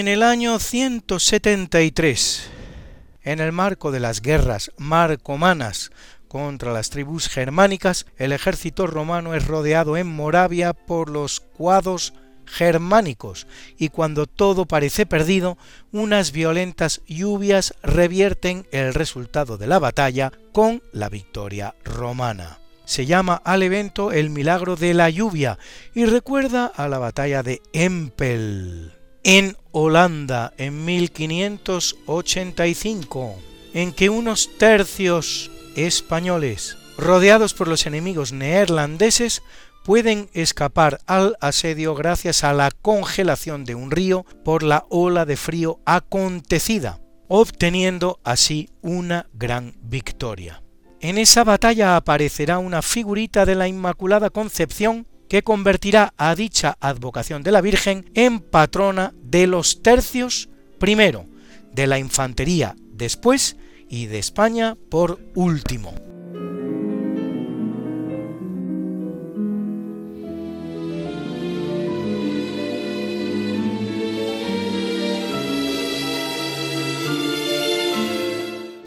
En el año 173, en el marco de las guerras marcomanas contra las tribus germánicas, el ejército romano es rodeado en Moravia por los cuados germánicos y cuando todo parece perdido, unas violentas lluvias revierten el resultado de la batalla con la victoria romana. Se llama al evento el milagro de la lluvia y recuerda a la batalla de Empel en Holanda en 1585, en que unos tercios españoles, rodeados por los enemigos neerlandeses, pueden escapar al asedio gracias a la congelación de un río por la ola de frío acontecida, obteniendo así una gran victoria. En esa batalla aparecerá una figurita de la Inmaculada Concepción que convertirá a dicha advocación de la Virgen en patrona de los tercios primero, de la infantería después y de España por último.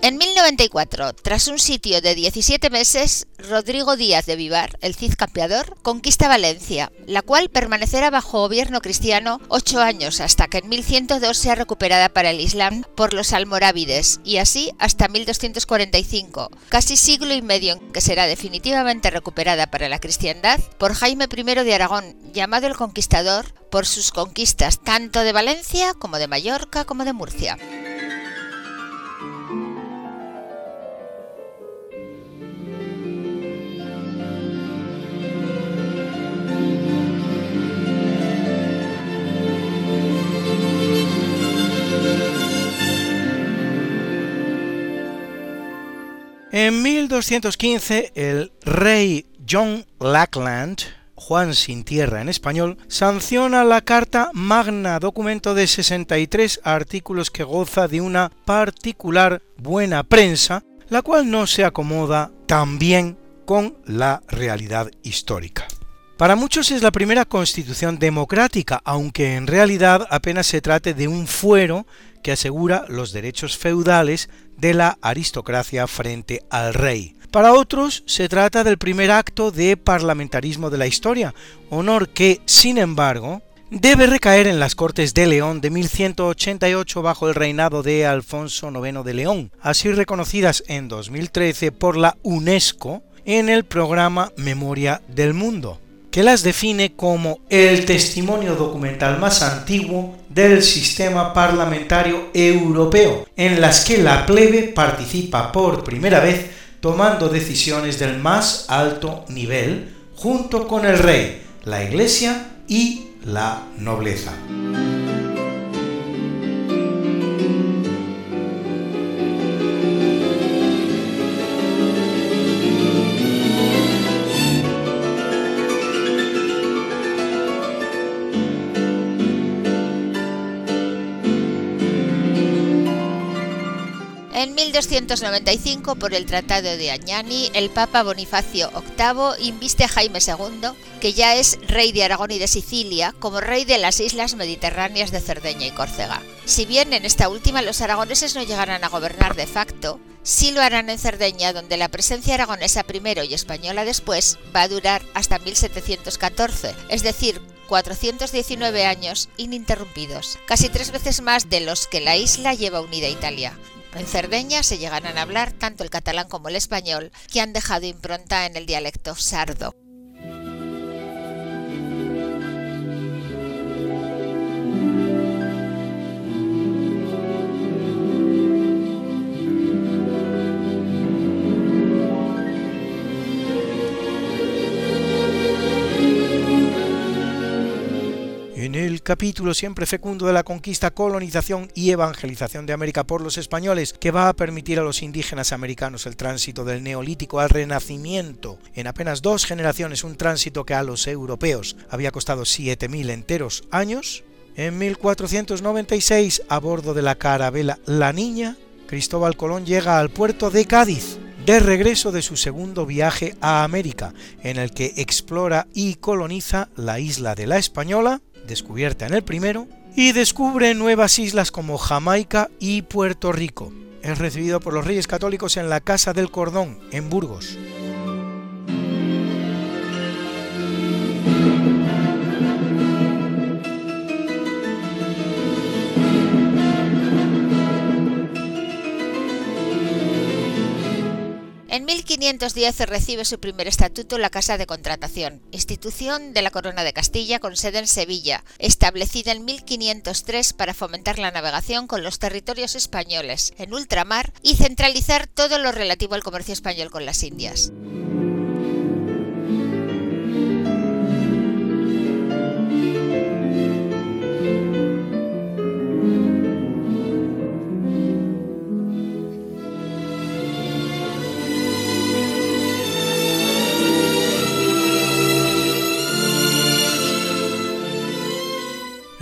En 1094, tras un sitio de 17 meses, Rodrigo Díaz de Vivar, el Cid campeador, conquista Valencia, la cual permanecerá bajo gobierno cristiano ocho años hasta que en 1102 sea recuperada para el Islam por los almorávides y así hasta 1245, casi siglo y medio en que será definitivamente recuperada para la cristiandad por Jaime I de Aragón, llamado el Conquistador por sus conquistas tanto de Valencia como de Mallorca como de Murcia. En 1215, el rey John Lackland, Juan sin tierra en español, sanciona la Carta Magna, documento de 63 artículos que goza de una particular buena prensa, la cual no se acomoda tan bien con la realidad histórica. Para muchos es la primera constitución democrática, aunque en realidad apenas se trate de un fuero que asegura los derechos feudales de la aristocracia frente al rey. Para otros se trata del primer acto de parlamentarismo de la historia, honor que, sin embargo, debe recaer en las Cortes de León de 1188 bajo el reinado de Alfonso IX de León, así reconocidas en 2013 por la UNESCO en el programa Memoria del Mundo. Que las define como el testimonio documental más antiguo del sistema parlamentario europeo, en las que la plebe participa por primera vez tomando decisiones del más alto nivel junto con el rey, la iglesia y la nobleza. 1295, por el Tratado de Añani, el Papa Bonifacio VIII inviste a Jaime II, que ya es rey de Aragón y de Sicilia, como rey de las islas mediterráneas de Cerdeña y Córcega. Si bien en esta última los aragoneses no llegarán a gobernar de facto, sí lo harán en Cerdeña, donde la presencia aragonesa primero y española después va a durar hasta 1714, es decir, 419 años ininterrumpidos, casi tres veces más de los que la isla lleva unida a Italia. En Cerdeña se llegarán a hablar tanto el catalán como el español, que han dejado impronta en el dialecto sardo. Capítulo siempre fecundo de la conquista, colonización y evangelización de América por los españoles, que va a permitir a los indígenas americanos el tránsito del neolítico al renacimiento. En apenas dos generaciones, un tránsito que a los europeos había costado 7.000 enteros años, en 1496, a bordo de la carabela La Niña, Cristóbal Colón llega al puerto de Cádiz, de regreso de su segundo viaje a América, en el que explora y coloniza la isla de la Española, descubierta en el primero, y descubre nuevas islas como Jamaica y Puerto Rico. Es recibido por los Reyes Católicos en la Casa del Cordón, en Burgos. 1510 recibe su primer estatuto la Casa de Contratación, institución de la Corona de Castilla con sede en Sevilla, establecida en 1503 para fomentar la navegación con los territorios españoles en ultramar y centralizar todo lo relativo al comercio español con las Indias.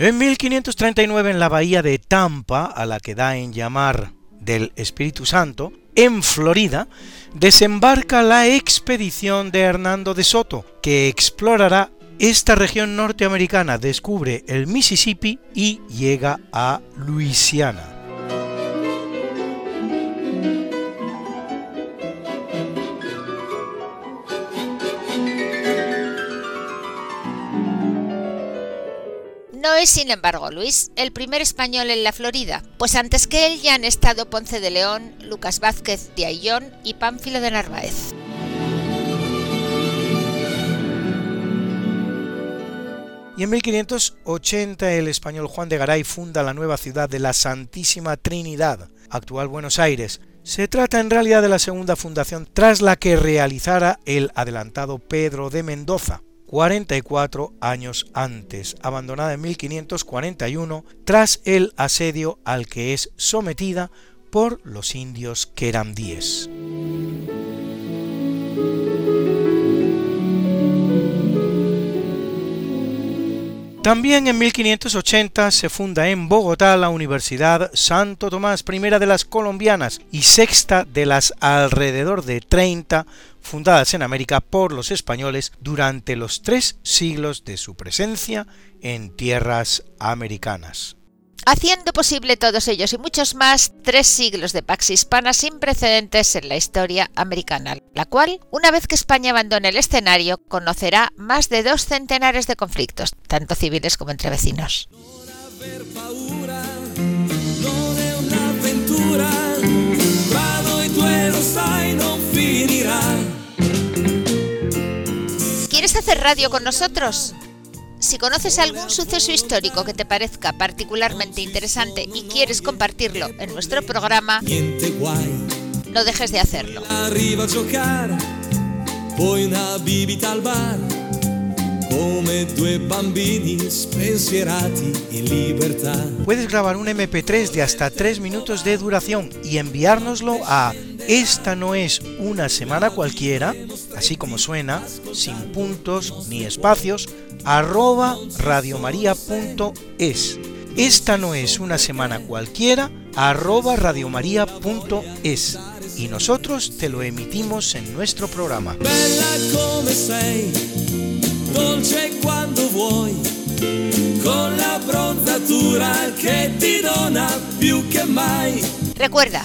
En 1539 en la bahía de Tampa, a la que da en llamar del Espíritu Santo, en Florida, desembarca la expedición de Hernando de Soto, que explorará esta región norteamericana, descubre el Mississippi y llega a Luisiana. No es, sin embargo, Luis el primer español en la Florida, pues antes que él ya han estado Ponce de León, Lucas Vázquez de Ayllón y Pánfilo de Narváez. Y en 1580 el español Juan de Garay funda la nueva ciudad de la Santísima Trinidad, actual Buenos Aires. Se trata en realidad de la segunda fundación tras la que realizara el adelantado Pedro de Mendoza. 44 años antes, abandonada en 1541 tras el asedio al que es sometida por los indios querandíes. También en 1580 se funda en Bogotá la Universidad Santo Tomás, primera de las colombianas y sexta de las alrededor de 30 fundadas en América por los españoles durante los tres siglos de su presencia en tierras americanas. Haciendo posible todos ellos y muchos más tres siglos de Pax Hispana sin precedentes en la historia americana, la cual, una vez que España abandone el escenario, conocerá más de dos centenares de conflictos, tanto civiles como entre vecinos. ¿Quieres hacer radio con nosotros? Si conoces algún suceso histórico que te parezca particularmente interesante y quieres compartirlo en nuestro programa, no dejes de hacerlo. Puedes grabar un MP3 de hasta 3 minutos de duración y enviárnoslo a esta no es una semana cualquiera, así como suena, sin puntos ni espacios, arroba radiomaria.es. Esta no es una semana cualquiera, arroba radiomaria.es. Y nosotros te lo emitimos en nuestro programa. dolce quando vuoi, con la bronzatura che ti dona più che mai. Recuerda,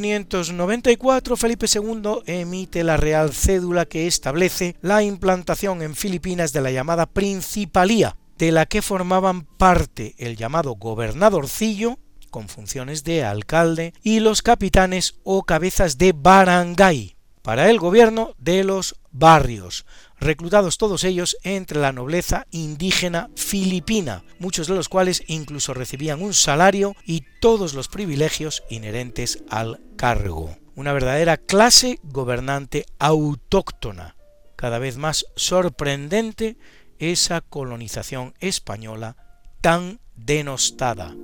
1594 Felipe II emite la Real Cédula que establece la implantación en Filipinas de la llamada Principalía, de la que formaban parte el llamado gobernadorcillo, con funciones de alcalde, y los capitanes o cabezas de barangay, para el gobierno de los barrios, reclutados todos ellos entre la nobleza indígena filipina, muchos de los cuales incluso recibían un salario y todos los privilegios inherentes al cargo. Una verdadera clase gobernante autóctona, cada vez más sorprendente esa colonización española tan denostada.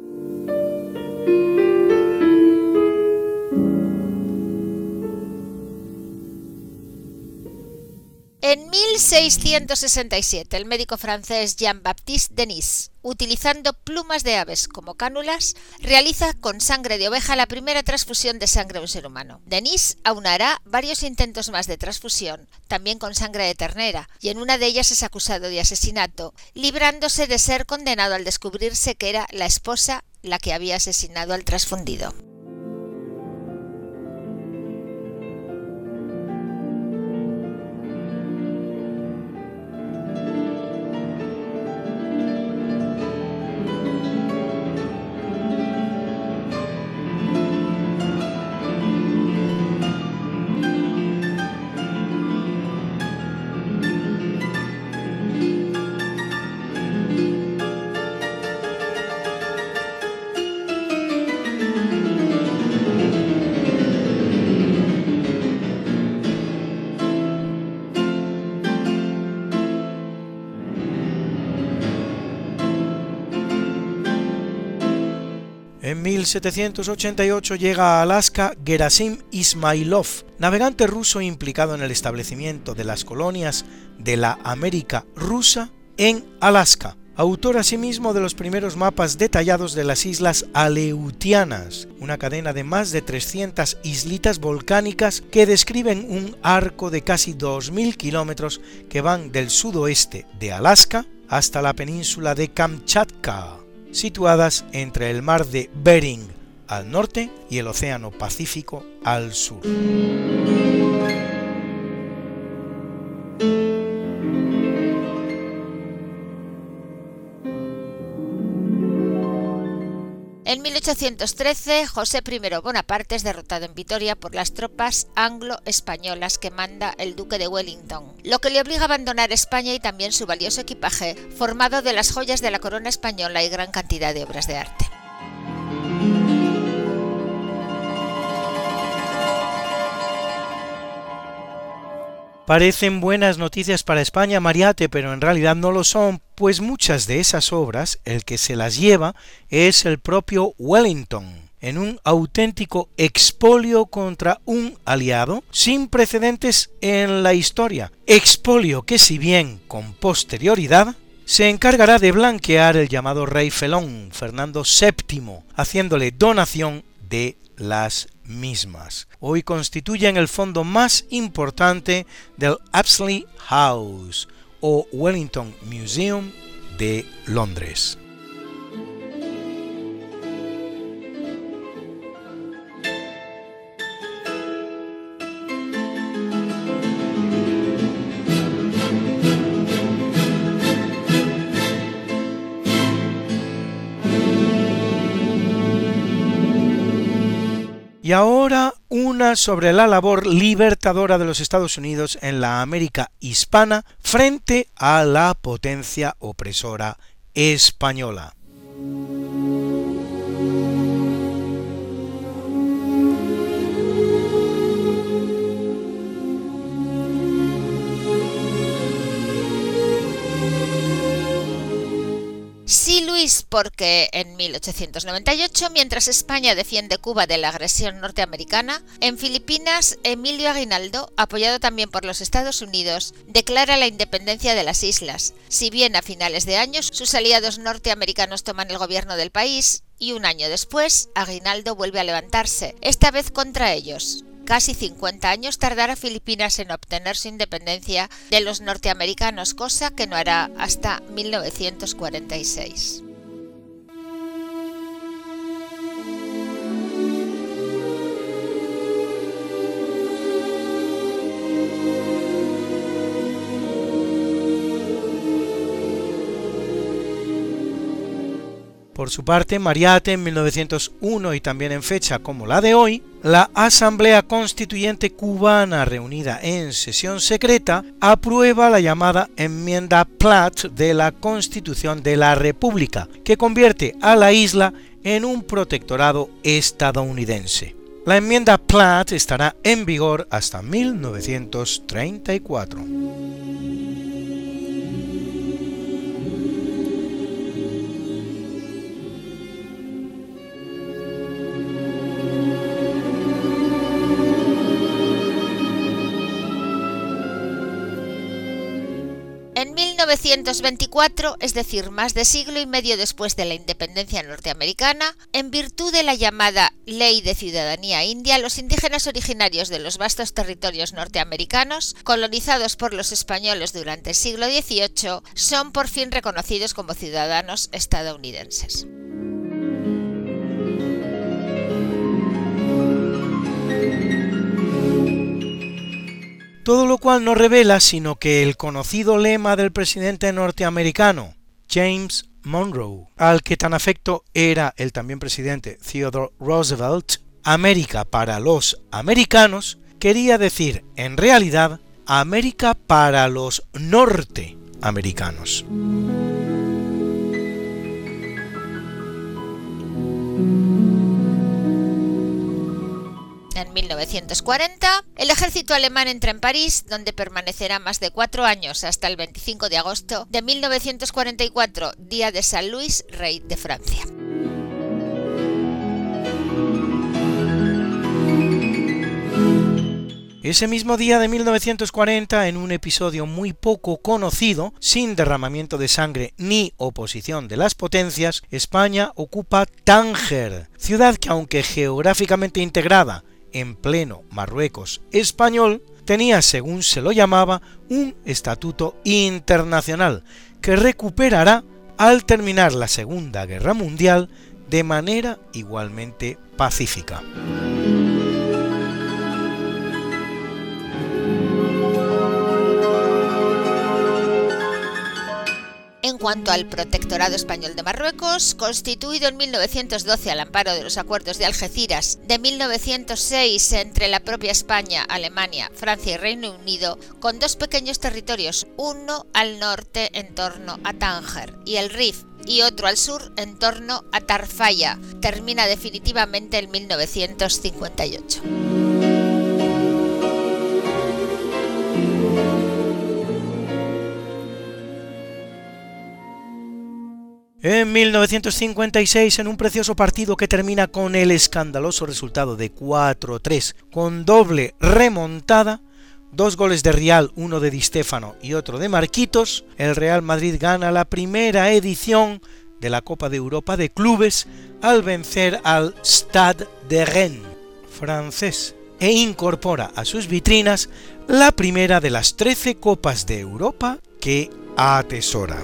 En 1667, el médico francés Jean-Baptiste Denis, utilizando plumas de aves como cánulas, realiza con sangre de oveja la primera transfusión de sangre a un ser humano. Denis aunará varios intentos más de transfusión, también con sangre de ternera, y en una de ellas es acusado de asesinato, librándose de ser condenado al descubrirse que era la esposa la que había asesinado al transfundido. 1788 llega a Alaska Gerasim Ismailov, navegante ruso implicado en el establecimiento de las colonias de la América rusa en Alaska, autor asimismo de los primeros mapas detallados de las islas Aleutianas, una cadena de más de 300 islitas volcánicas que describen un arco de casi 2.000 kilómetros que van del sudoeste de Alaska hasta la península de Kamchatka situadas entre el mar de Bering al norte y el Océano Pacífico al sur. 1813, José I Bonaparte es derrotado en Vitoria por las tropas anglo-españolas que manda el duque de Wellington, lo que le obliga a abandonar España y también su valioso equipaje, formado de las joyas de la corona española y gran cantidad de obras de arte. Parecen buenas noticias para España, Mariate, pero en realidad no lo son, pues muchas de esas obras, el que se las lleva es el propio Wellington, en un auténtico expolio contra un aliado sin precedentes en la historia. Expolio que si bien con posterioridad se encargará de blanquear el llamado rey Felón, Fernando VII, haciéndole donación de las mismas. Hoy constituyen el fondo más importante del Apsley House o Wellington Museum de Londres. Y ahora una sobre la labor libertadora de los Estados Unidos en la América hispana frente a la potencia opresora española. Sí, Luis, porque en 1898, mientras España defiende Cuba de la agresión norteamericana, en Filipinas, Emilio Aguinaldo, apoyado también por los Estados Unidos, declara la independencia de las islas. Si bien a finales de año sus aliados norteamericanos toman el gobierno del país, y un año después, Aguinaldo vuelve a levantarse, esta vez contra ellos casi 50 años tardará Filipinas en obtener su independencia de los norteamericanos, cosa que no hará hasta 1946. Por su parte, Mariate en 1901 y también en fecha como la de hoy, la Asamblea Constituyente cubana reunida en sesión secreta aprueba la llamada enmienda Platt de la Constitución de la República, que convierte a la isla en un protectorado estadounidense. La enmienda Platt estará en vigor hasta 1934. 1924, es decir, más de siglo y medio después de la independencia norteamericana, en virtud de la llamada Ley de Ciudadanía India, los indígenas originarios de los vastos territorios norteamericanos, colonizados por los españoles durante el siglo XVIII, son por fin reconocidos como ciudadanos estadounidenses. Todo lo cual no revela sino que el conocido lema del presidente norteamericano, James Monroe, al que tan afecto era el también presidente Theodore Roosevelt, América para los americanos, quería decir en realidad América para los norteamericanos. En 1940, el ejército alemán entra en París, donde permanecerá más de cuatro años hasta el 25 de agosto de 1944, día de San Luis, rey de Francia. Ese mismo día de 1940, en un episodio muy poco conocido, sin derramamiento de sangre ni oposición de las potencias, España ocupa Tánger, ciudad que aunque geográficamente integrada en pleno Marruecos español, tenía, según se lo llamaba, un estatuto internacional que recuperará al terminar la Segunda Guerra Mundial de manera igualmente pacífica. En cuanto al protectorado español de Marruecos, constituido en 1912 al amparo de los acuerdos de Algeciras de 1906 entre la propia España, Alemania, Francia y Reino Unido, con dos pequeños territorios, uno al norte en torno a Tánger y el Rif y otro al sur en torno a Tarfaya, termina definitivamente en 1958. En 1956, en un precioso partido que termina con el escandaloso resultado de 4-3, con doble remontada, dos goles de Real, uno de Di Stefano y otro de Marquitos, el Real Madrid gana la primera edición de la Copa de Europa de Clubes al vencer al Stade de Rennes francés e incorpora a sus vitrinas la primera de las 13 Copas de Europa que atesora.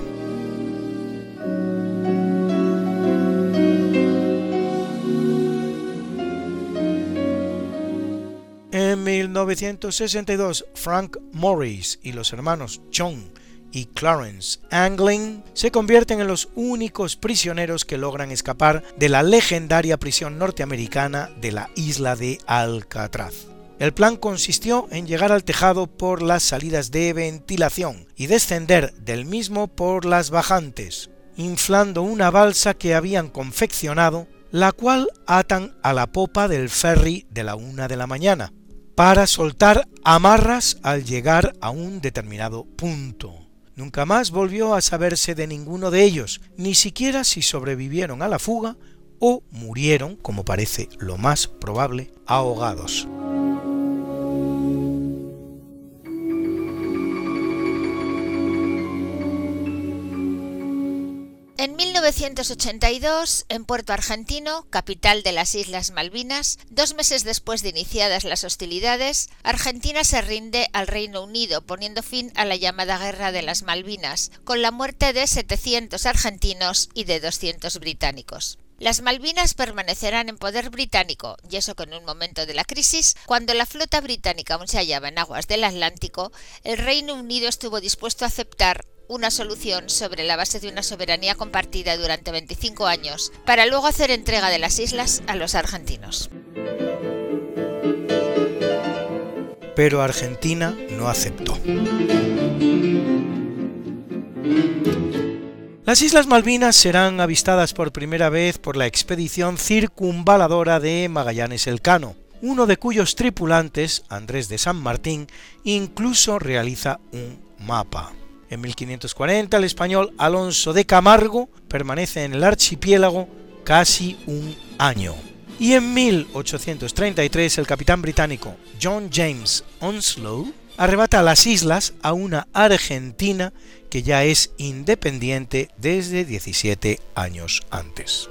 En 1962, Frank Morris y los hermanos John y Clarence Anglin se convierten en los únicos prisioneros que logran escapar de la legendaria prisión norteamericana de la isla de Alcatraz. El plan consistió en llegar al tejado por las salidas de ventilación y descender del mismo por las bajantes, inflando una balsa que habían confeccionado, la cual atan a la popa del ferry de la una de la mañana, para soltar amarras al llegar a un determinado punto. Nunca más volvió a saberse de ninguno de ellos, ni siquiera si sobrevivieron a la fuga o murieron, como parece lo más probable, ahogados. En 1982, en Puerto Argentino, capital de las Islas Malvinas, dos meses después de iniciadas las hostilidades, Argentina se rinde al Reino Unido, poniendo fin a la llamada Guerra de las Malvinas, con la muerte de 700 argentinos y de 200 británicos. Las Malvinas permanecerán en poder británico, y eso que en un momento de la crisis, cuando la flota británica aún se hallaba en aguas del Atlántico, el Reino Unido estuvo dispuesto a aceptar una solución sobre la base de una soberanía compartida durante 25 años, para luego hacer entrega de las islas a los argentinos. Pero Argentina no aceptó. Las Islas Malvinas serán avistadas por primera vez por la expedición circunvaladora de Magallanes Elcano, uno de cuyos tripulantes, Andrés de San Martín, incluso realiza un mapa. En 1540 el español Alonso de Camargo permanece en el archipiélago casi un año. Y en 1833 el capitán británico John James Onslow arrebata las islas a una Argentina que ya es independiente desde 17 años antes.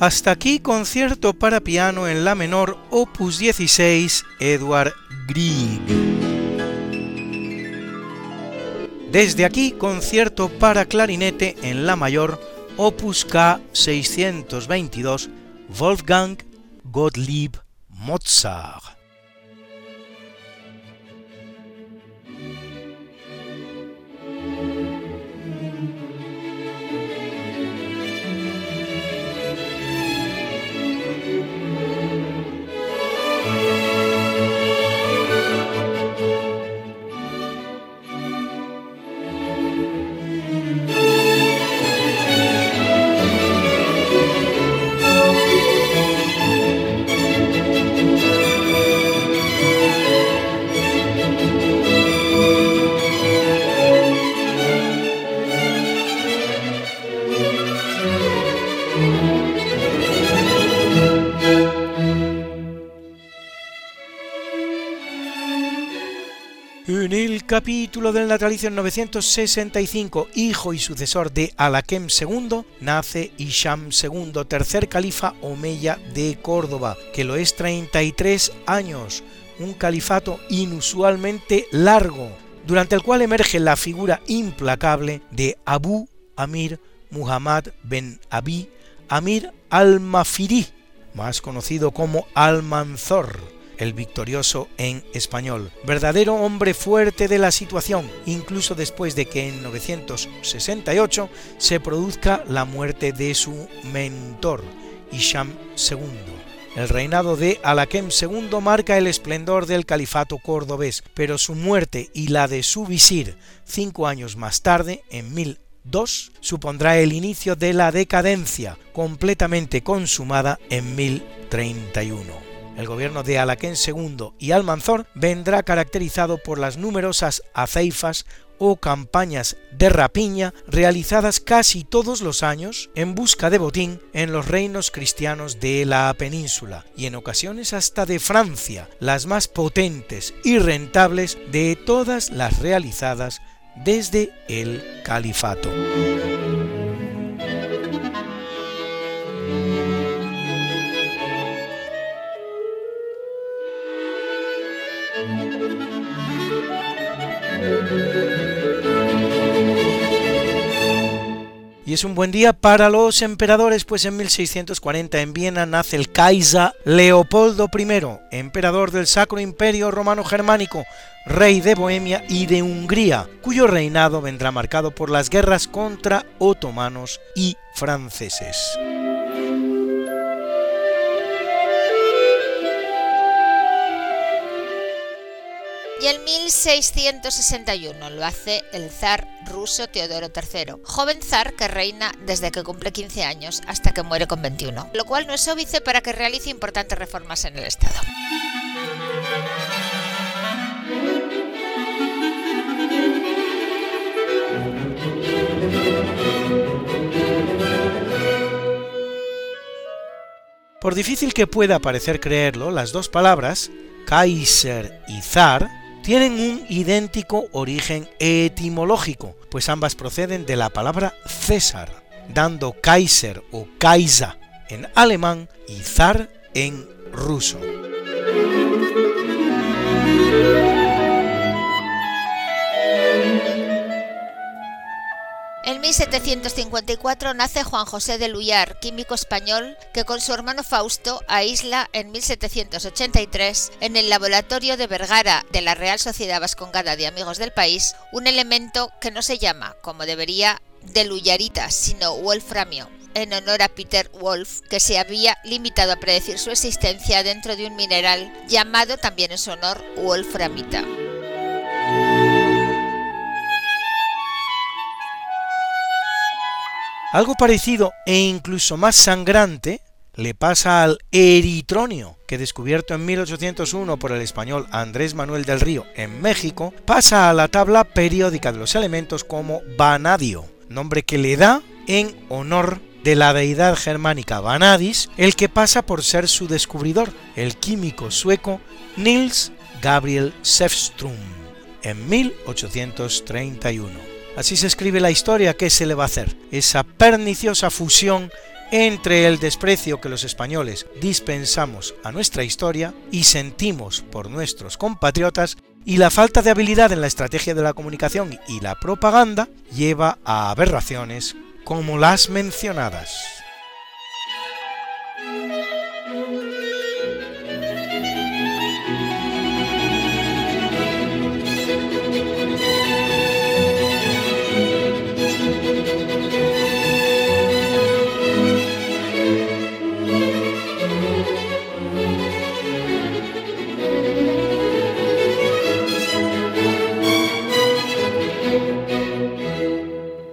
Hasta aquí concierto para piano en la menor opus 16 Edward Grieg. Desde aquí concierto para clarinete en la mayor opus K 622 Wolfgang Gottlieb Mozart. Capítulo del natalicio en 965, hijo y sucesor de Alakem II, nace Isham II, tercer califa omeya de Córdoba, que lo es 33 años, un califato inusualmente largo, durante el cual emerge la figura implacable de Abu Amir Muhammad ben Abi Amir al-Mafiri, más conocido como Almanzor, el victorioso en español, verdadero hombre fuerte de la situación, incluso después de que en 968 se produzca la muerte de su mentor, Isham II. El reinado de Alakem II marca el esplendor del califato cordobés, pero su muerte y la de su visir cinco años más tarde, en 1002, supondrá el inicio de la decadencia, completamente consumada en 1031 el gobierno de Alaquén II y Almanzor vendrá caracterizado por las numerosas aceifas o campañas de rapiña realizadas casi todos los años en busca de botín en los reinos cristianos de la península y en ocasiones hasta de Francia, las más potentes y rentables de todas las realizadas desde el califato. Es un buen día para los emperadores, pues en 1640 en Viena nace el Kaiser Leopoldo I, emperador del Sacro Imperio Romano Germánico, rey de Bohemia y de Hungría, cuyo reinado vendrá marcado por las guerras contra otomanos y franceses. Y en 1661 lo hace el zar ruso Teodoro III, joven zar que reina desde que cumple 15 años hasta que muere con 21, lo cual no es óbice para que realice importantes reformas en el Estado. Por difícil que pueda parecer creerlo, las dos palabras, Kaiser y zar, tienen un idéntico origen etimológico, pues ambas proceden de la palabra César, dando Kaiser o Kaisa en alemán y zar en ruso. En 1754 nace Juan José de Luyar, químico español, que con su hermano Fausto aísla en 1783 en el laboratorio de Vergara de la Real Sociedad Vascongada de Amigos del País un elemento que no se llama, como debería, de Luyarita, sino wolframio, en honor a Peter Wolf, que se había limitado a predecir su existencia dentro de un mineral llamado también en su honor wolframita. Algo parecido e incluso más sangrante le pasa al eritronio, que descubierto en 1801 por el español Andrés Manuel del Río en México, pasa a la tabla periódica de los elementos como vanadio, nombre que le da en honor de la deidad germánica Vanadis, el que pasa por ser su descubridor, el químico sueco Nils Gabriel Sefström, en 1831. Así se escribe la historia que se le va a hacer, esa perniciosa fusión entre el desprecio que los españoles dispensamos a nuestra historia y sentimos por nuestros compatriotas y la falta de habilidad en la estrategia de la comunicación y la propaganda lleva a aberraciones como las mencionadas.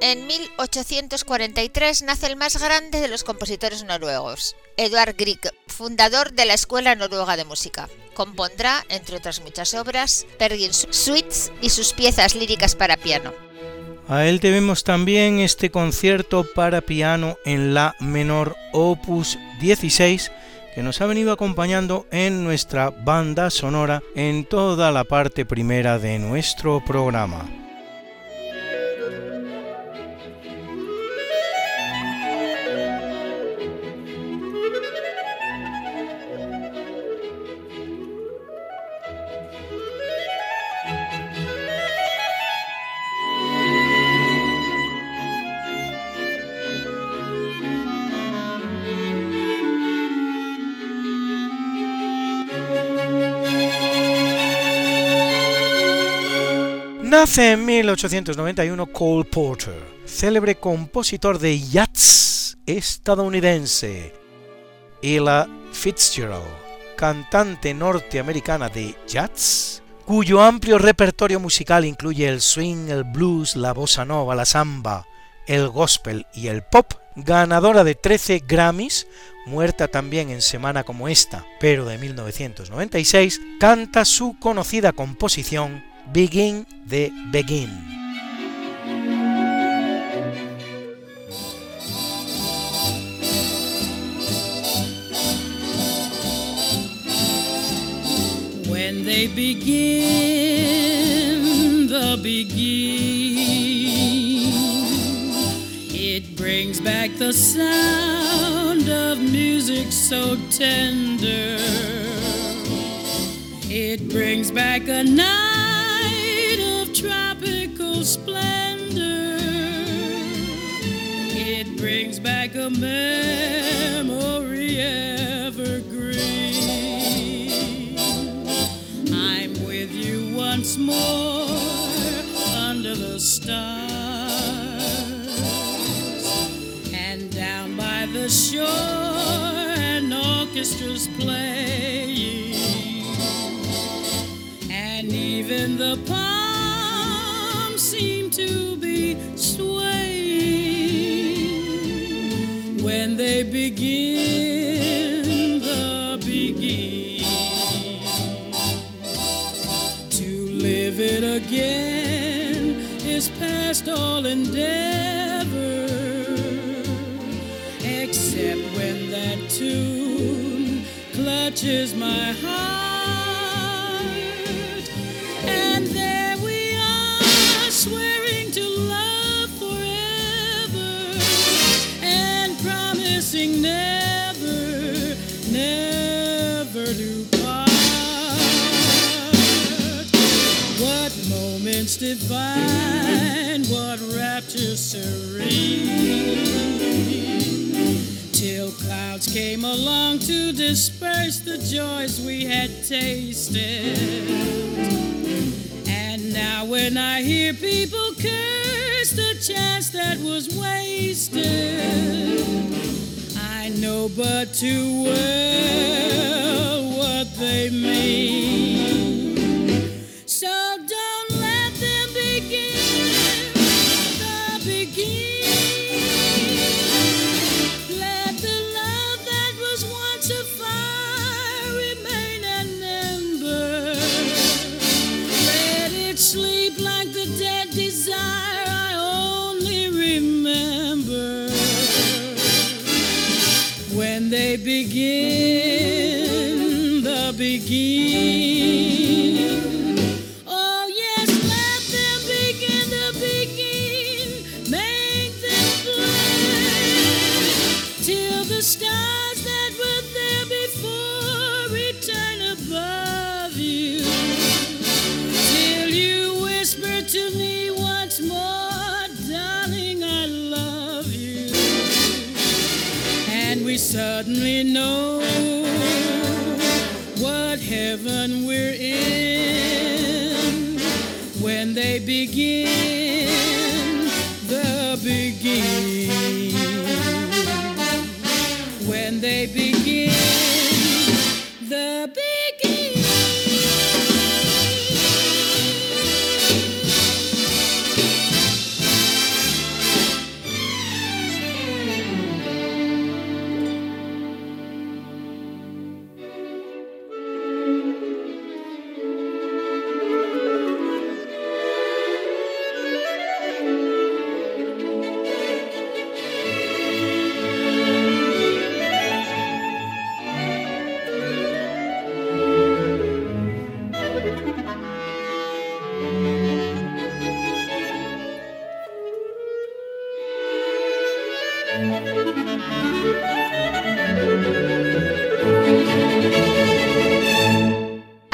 En 1843 nace el más grande de los compositores noruegos, Edvard Grieg, fundador de la Escuela Noruega de Música. Compondrá, entre otras muchas obras, Pergin Suites y sus piezas líricas para piano. A él debemos también este concierto para piano en la menor opus 16 que nos ha venido acompañando en nuestra banda sonora en toda la parte primera de nuestro programa. Nace en 1891 Cole Porter, célebre compositor de jazz estadounidense. Ella Fitzgerald, cantante norteamericana de jazz, cuyo amplio repertorio musical incluye el swing, el blues, la bossa nova, la samba, el gospel y el pop, ganadora de 13 Grammys, muerta también en semana como esta, pero de 1996, canta su conocida composición Begin the Begin. When they begin the begin, it brings back the sound of music so tender. It brings back a night tropical splendor. It brings back a memory evergreen. I'm with you once more under the stars and down by the shore, an orchestra's playing, and even the seem to be swaying when they begin the begin to live it again is past all endeavor. Except when that tune clutches my heart divine, what rapture serene. Till clouds came along to disperse the joys we had tasted. And now when I hear people curse the chance that was wasted, I know but too well what they mean.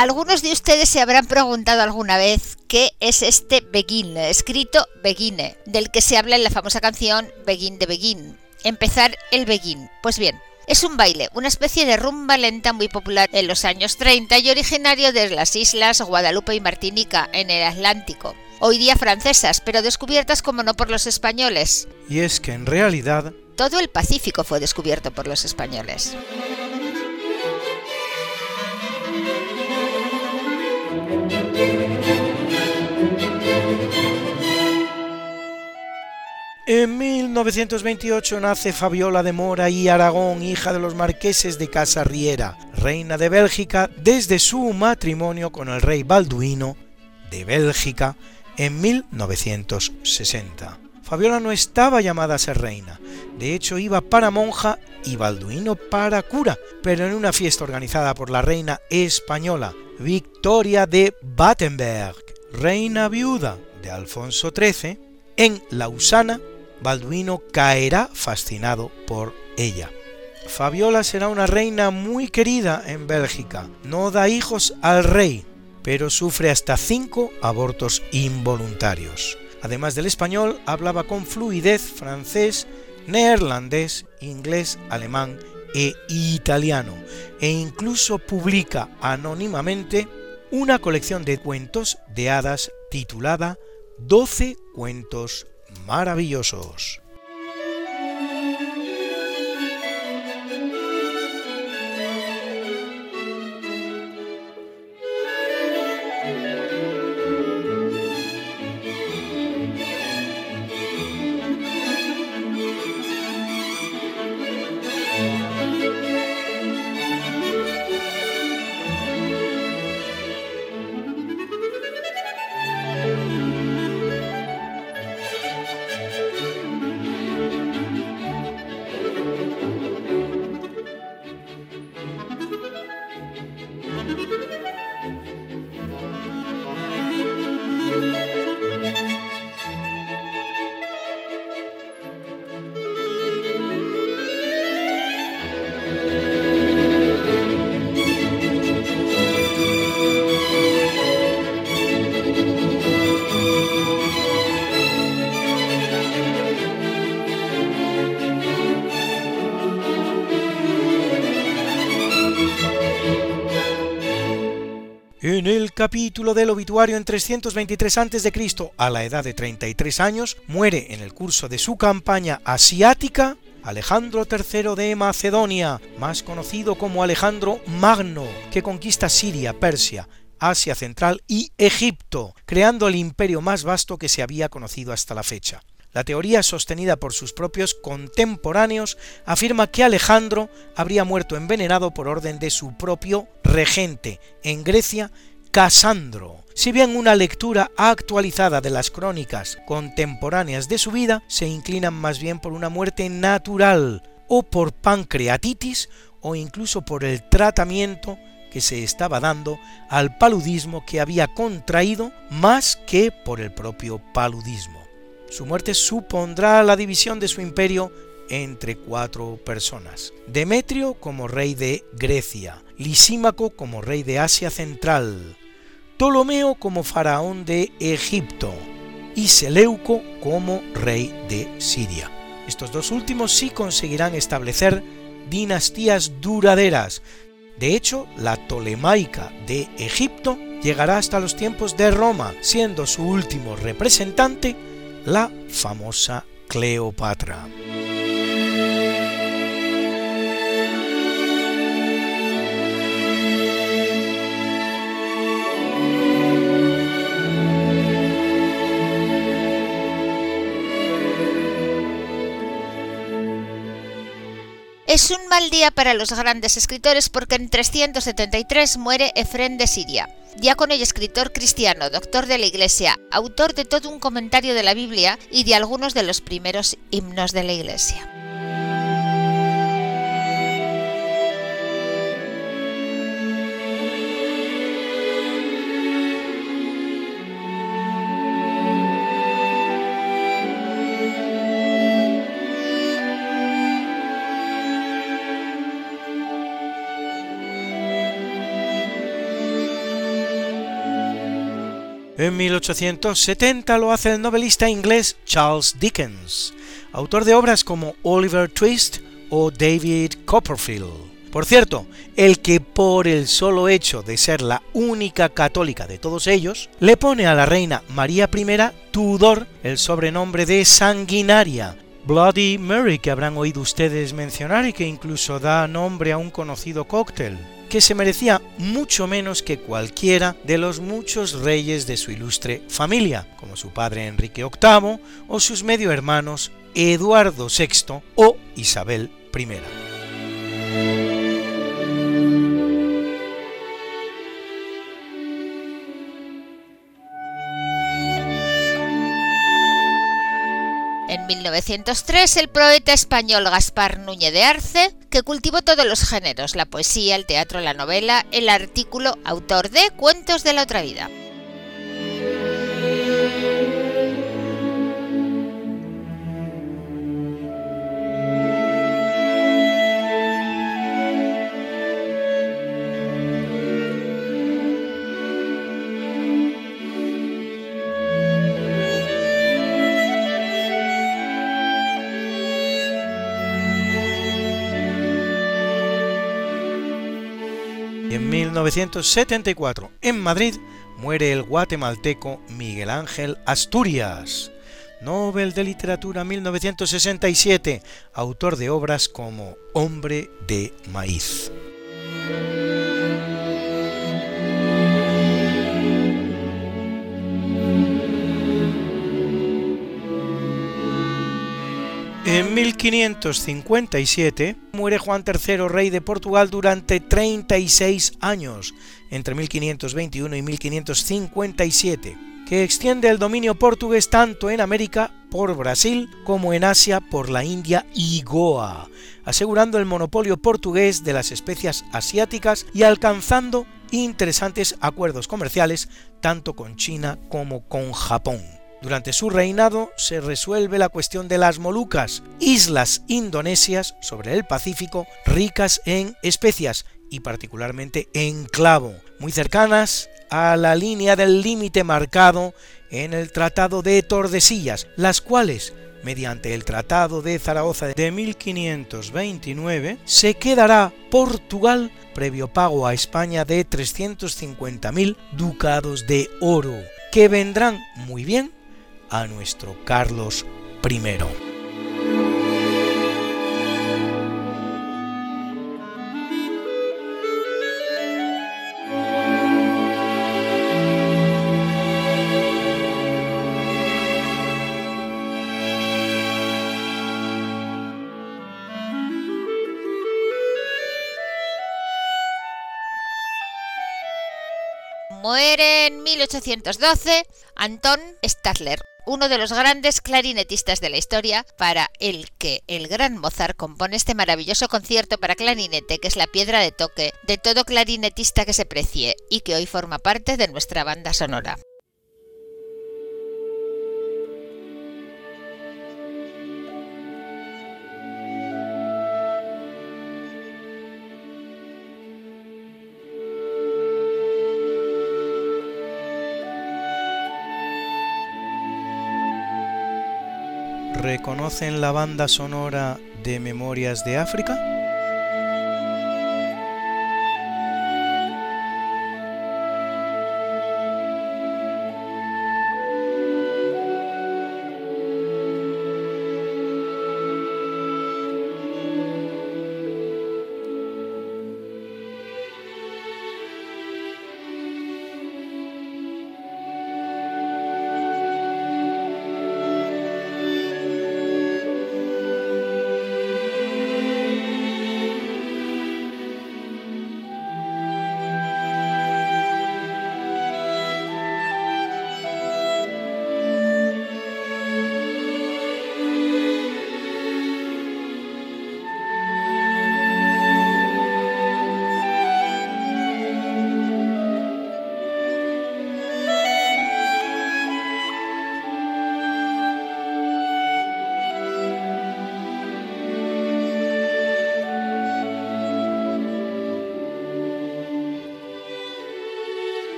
Algunos de ustedes se habrán preguntado alguna vez qué es este Begin, escrito Begine, del que se habla en la famosa canción Begin de Begin. Empezar el Begin. Pues bien, es un baile, una especie de rumba lenta muy popular en los años 30 y originario de las islas Guadalupe y Martinica, en el Atlántico. Hoy día francesas, pero descubiertas como no por los españoles. Y es que en realidad... Todo el Pacífico fue descubierto por los españoles. En 1928 nace Fabiola de Mora y Aragón, hija de los marqueses de Casarriera, reina de Bélgica, desde su matrimonio con el rey Balduino de Bélgica en 1960. Fabiola no estaba llamada a ser reina, de hecho iba para monja y Balduino para cura, pero en una fiesta organizada por la reina española Victoria de Battenberg, reina viuda de Alfonso XIII, en Lausana, Balduino caerá fascinado por ella. Fabiola será una reina muy querida en Bélgica. No da hijos al rey, pero sufre hasta cinco abortos involuntarios. Además del español, hablaba con fluidez francés, neerlandés, inglés, alemán e italiano, e incluso publica anónimamente una colección de cuentos de hadas titulada Doce cuentos maravillosos. Capítulo del obituario en 323 a.C., a la edad de 33 años, muere en el curso de su campaña asiática Alejandro III de Macedonia, más conocido como Alejandro Magno, que conquista Siria, Persia, Asia Central y Egipto, creando el imperio más vasto que se había conocido hasta la fecha. La teoría sostenida por sus propios contemporáneos afirma que Alejandro habría muerto envenenado por orden de su propio regente en Grecia, Casandro. Si bien una lectura actualizada de las crónicas contemporáneas de su vida se inclinan más bien por una muerte natural o por pancreatitis o incluso por el tratamiento que se estaba dando al paludismo que había contraído más que por el propio paludismo. Su muerte supondrá la división de su imperio entre cuatro personas. Demetrio como rey de Grecia, Lisímaco como rey de Asia Central, Ptolomeo como faraón de Egipto y Seleuco como rey de Siria. Estos dos últimos sí conseguirán establecer dinastías duraderas. De hecho, la Ptolemaica de Egipto llegará hasta los tiempos de Roma, siendo su último representante la famosa Cleopatra. Es un mal día para los grandes escritores porque en 373 muere Efrén de Siria, diácono y escritor cristiano, doctor de la Iglesia, autor de todo un comentario de la Biblia y de algunos de los primeros himnos de la Iglesia. En 1870 lo hace el novelista inglés Charles Dickens, autor de obras como Oliver Twist o David Copperfield. Por cierto, el que por el solo hecho de ser la única católica de todos ellos, le pone a la reina María I Tudor el sobrenombre de sanguinaria, Bloody Mary que habrán oído ustedes mencionar y que incluso da nombre a un conocido cóctel, que se merecía mucho menos que cualquiera de los muchos reyes de su ilustre familia, como su padre Enrique VIII o sus medio hermanos Eduardo VI o Isabel I. En 1903, el poeta español Gaspar Núñez de Arce, que cultivó todos los géneros, la poesía, el teatro, la novela, el artículo, autor de Cuentos de la otra vida. 1974, en Madrid, muere el guatemalteco Miguel Ángel Asturias, Nobel de Literatura 1967, autor de obras como Hombre de Maíz. En 1557 muere Juan III, rey de Portugal, durante 36 años, entre 1521 y 1557, que extiende el dominio portugués tanto en América por Brasil como en Asia por la India y Goa, asegurando el monopolio portugués de las especias asiáticas y alcanzando interesantes acuerdos comerciales tanto con China como con Japón. Durante su reinado se resuelve la cuestión de las Molucas, islas indonesias sobre el Pacífico ricas en especias y particularmente en clavo, muy cercanas a la línea del límite marcado en el Tratado de Tordesillas, las cuales, mediante el Tratado de Zaragoza de 1529, se quedará Portugal previo pago a España de 350.000 ducados de oro, que vendrán muy bien a nuestro Carlos I. Muere en 1812 Anton Stadler, uno de los grandes clarinetistas de la historia, para el que el gran Mozart compone este maravilloso concierto para clarinete, que es la piedra de toque de todo clarinetista que se precie y que hoy forma parte de nuestra banda sonora. ¿Reconocen la banda sonora de Memorias de África?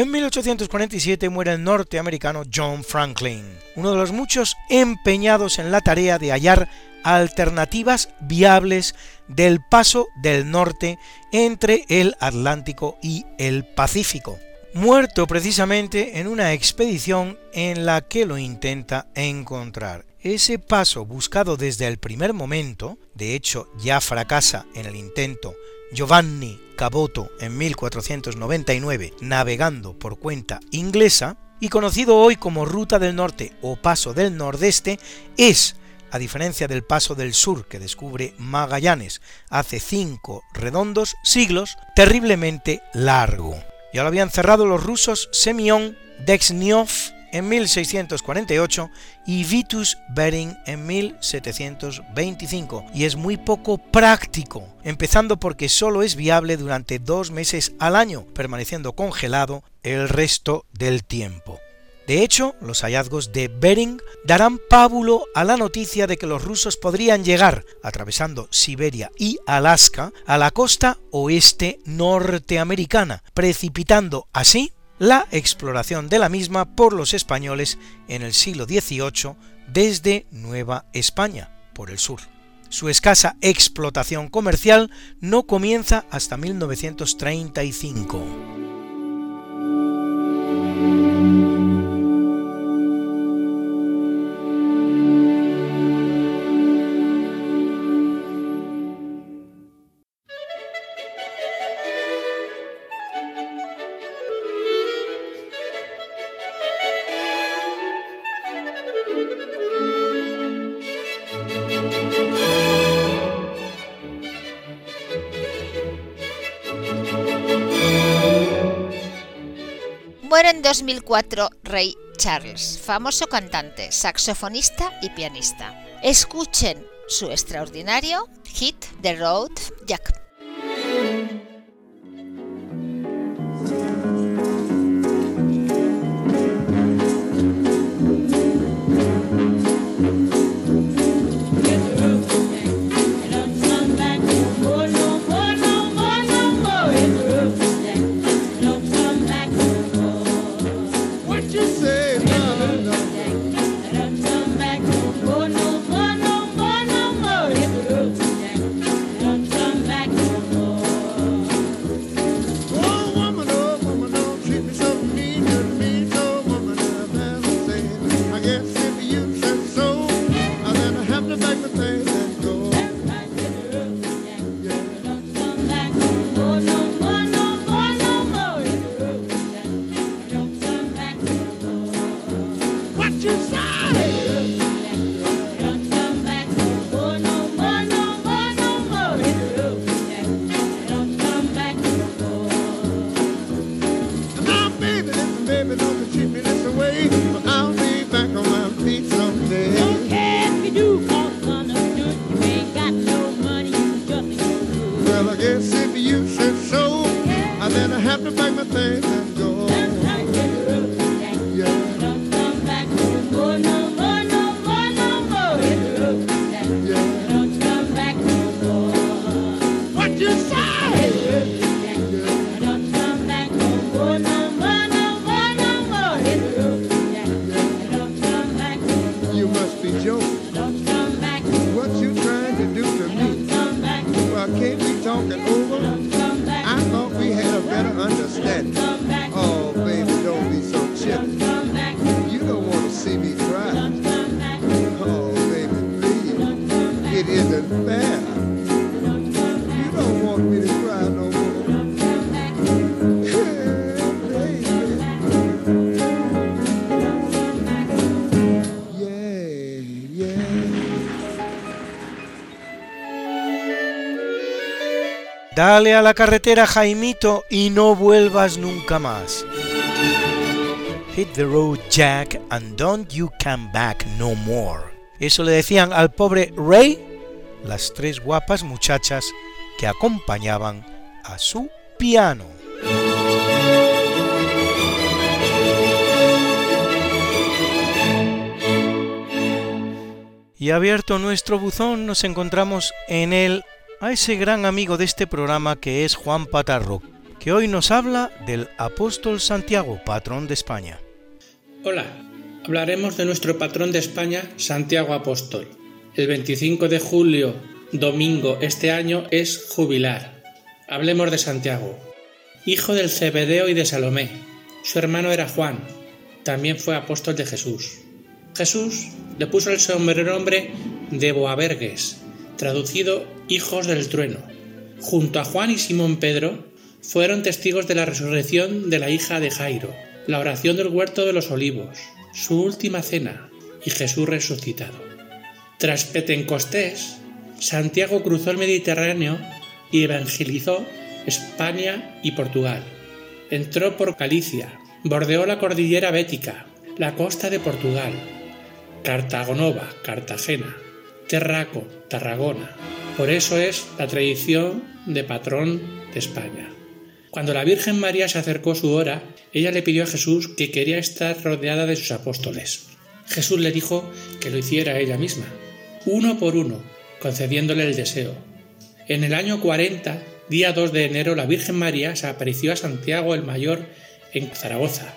En 1847 muere el norteamericano John Franklin, uno de los muchos empeñados en la tarea de hallar alternativas viables del paso del norte entre el Atlántico y el Pacífico, muerto precisamente en una expedición en la que lo intenta encontrar. Ese paso buscado desde el primer momento, de hecho ya fracasa en el intento Giovanni Caboto en 1499 navegando por cuenta inglesa, y conocido hoy como Ruta del Norte o Paso del Nordeste, es a diferencia del paso del sur que descubre Magallanes hace cinco redondos siglos, terriblemente largo. Ya lo habían cerrado los rusos Semyon Dexniov en 1648 y Vitus Bering en 1725, y es muy poco práctico, empezando porque solo es viable durante dos meses al año, permaneciendo congelado el resto del tiempo. De hecho, los hallazgos de Bering darán pábulo a la noticia de que los rusos podrían llegar, atravesando Siberia y Alaska, a la costa oeste norteamericana, precipitando así la exploración de la misma por los españoles en el siglo XVIII desde Nueva España, por el sur. Su escasa explotación comercial no comienza hasta 1935. 2004 Ray Charles, famoso cantante, saxofonista y pianista. Escuchen su extraordinario hit The Road Jack. just Dale a la carretera, Jaimito, y no vuelvas nunca más. Hit the road, Jack, and don't you come back no more. Eso le decían al pobre Ray las tres guapas muchachas que acompañaban a su piano. Y abierto nuestro buzón nos encontramos en el a ese gran amigo de este programa que es Juan Patarro, que hoy nos habla del apóstol Santiago, patrón de España. Hola, hablaremos de nuestro patrón de España, Santiago Apóstol. El 25 de julio, domingo este año, es jubilar. Hablemos de Santiago. Hijo del Cebedeo y de Salomé. Su hermano era Juan. También fue apóstol de Jesús. Jesús le puso el sobrenombre de Boaverges, traducido hijos del trueno. Junto a Juan y Simón Pedro fueron testigos de la resurrección de la hija de Jairo, la oración del huerto de los olivos, su última cena y Jesús resucitado. Tras Pentecostés, Santiago cruzó el Mediterráneo y evangelizó España y Portugal. Entró por Galicia, bordeó la cordillera bética, la costa de Portugal, Cartagonova, Cartagena, Terraco, Tarragona. Por eso es la tradición de patrón de España. Cuando la Virgen María se acercó su hora, ella le pidió a Jesús que quería estar rodeada de sus apóstoles. Jesús le dijo que lo hiciera ella misma, uno por uno, concediéndole el deseo. En el año 40, día 2 de enero, la Virgen María se apareció a Santiago el Mayor en Zaragoza,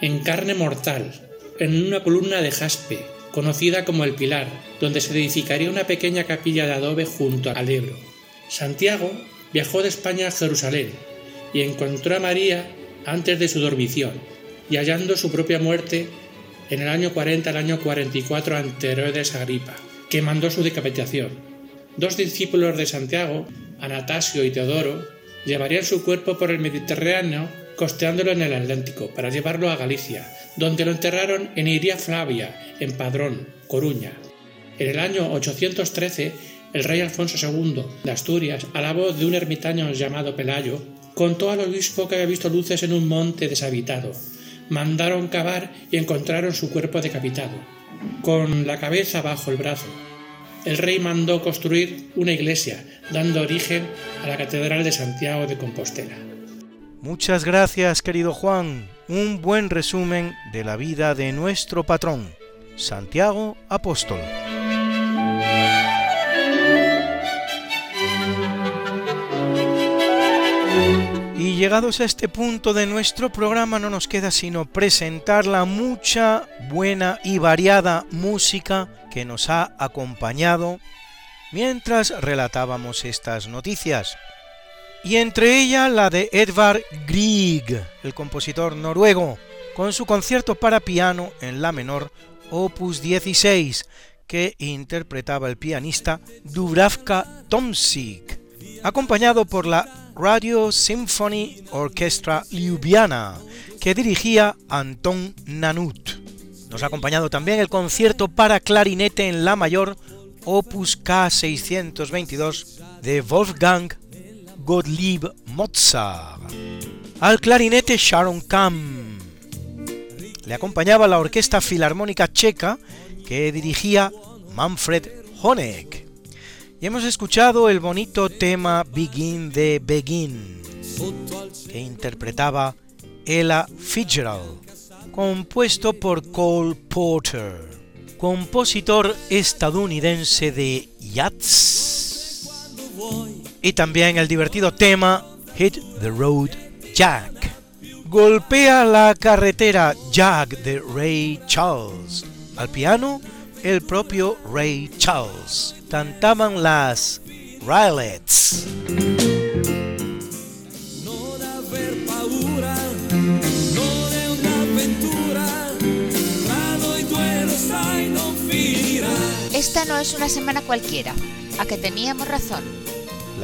en carne mortal, en una columna de jaspe, conocida como el Pilar, donde se edificaría una pequeña capilla de adobe junto al Ebro. Santiago viajó de España a Jerusalén y encontró a María antes de su dormición, y hallando su propia muerte en el año 40 al año 44 ante Herodes Agripa, que mandó su decapitación. Dos discípulos de Santiago, Anatasio y Teodoro, llevarían su cuerpo por el Mediterráneo costeándolo en el Atlántico para llevarlo a Galicia, donde lo enterraron en Iria Flavia, en Padrón, Coruña. En el año 813, el rey Alfonso II de Asturias, a la voz de un ermitaño llamado Pelayo, contó al obispo que había visto luces en un monte deshabitado. Mandaron cavar y encontraron su cuerpo decapitado, con la cabeza bajo el brazo. El rey mandó construir una iglesia, dando origen a la Catedral de Santiago de Compostela. Muchas gracias, querido Juan. Un buen resumen de la vida de nuestro patrón, Santiago Apóstol. Y llegados a este punto de nuestro programa no nos queda sino presentar la mucha, buena y variada música que nos ha acompañado mientras relatábamos estas noticias y entre ella la de Edvard Grieg, el compositor noruego, con su concierto para piano en la menor opus 16, que interpretaba el pianista Dubravka Tomsik, acompañado por la Radio Symphony Orchestra Ljubljana, que dirigía Anton Nanut. Nos ha acompañado también el concierto para clarinete en la mayor opus K622 de Wolfgang Gottlieb Mozart. Al clarinete Sharon Kahn. Le acompañaba la Orquesta Filarmónica Checa que dirigía Manfred Honeck. Y hemos escuchado el bonito tema Begin de Begin que interpretaba Ella Fitzgerald, compuesto por Cole Porter, compositor estadounidense de Yats y también el divertido tema Hit the Road Jack. Golpea la carretera Jack de Ray Charles. Al piano, el propio Ray Charles. Cantaban las Rylets. Esta no es una semana cualquiera, a que teníamos razón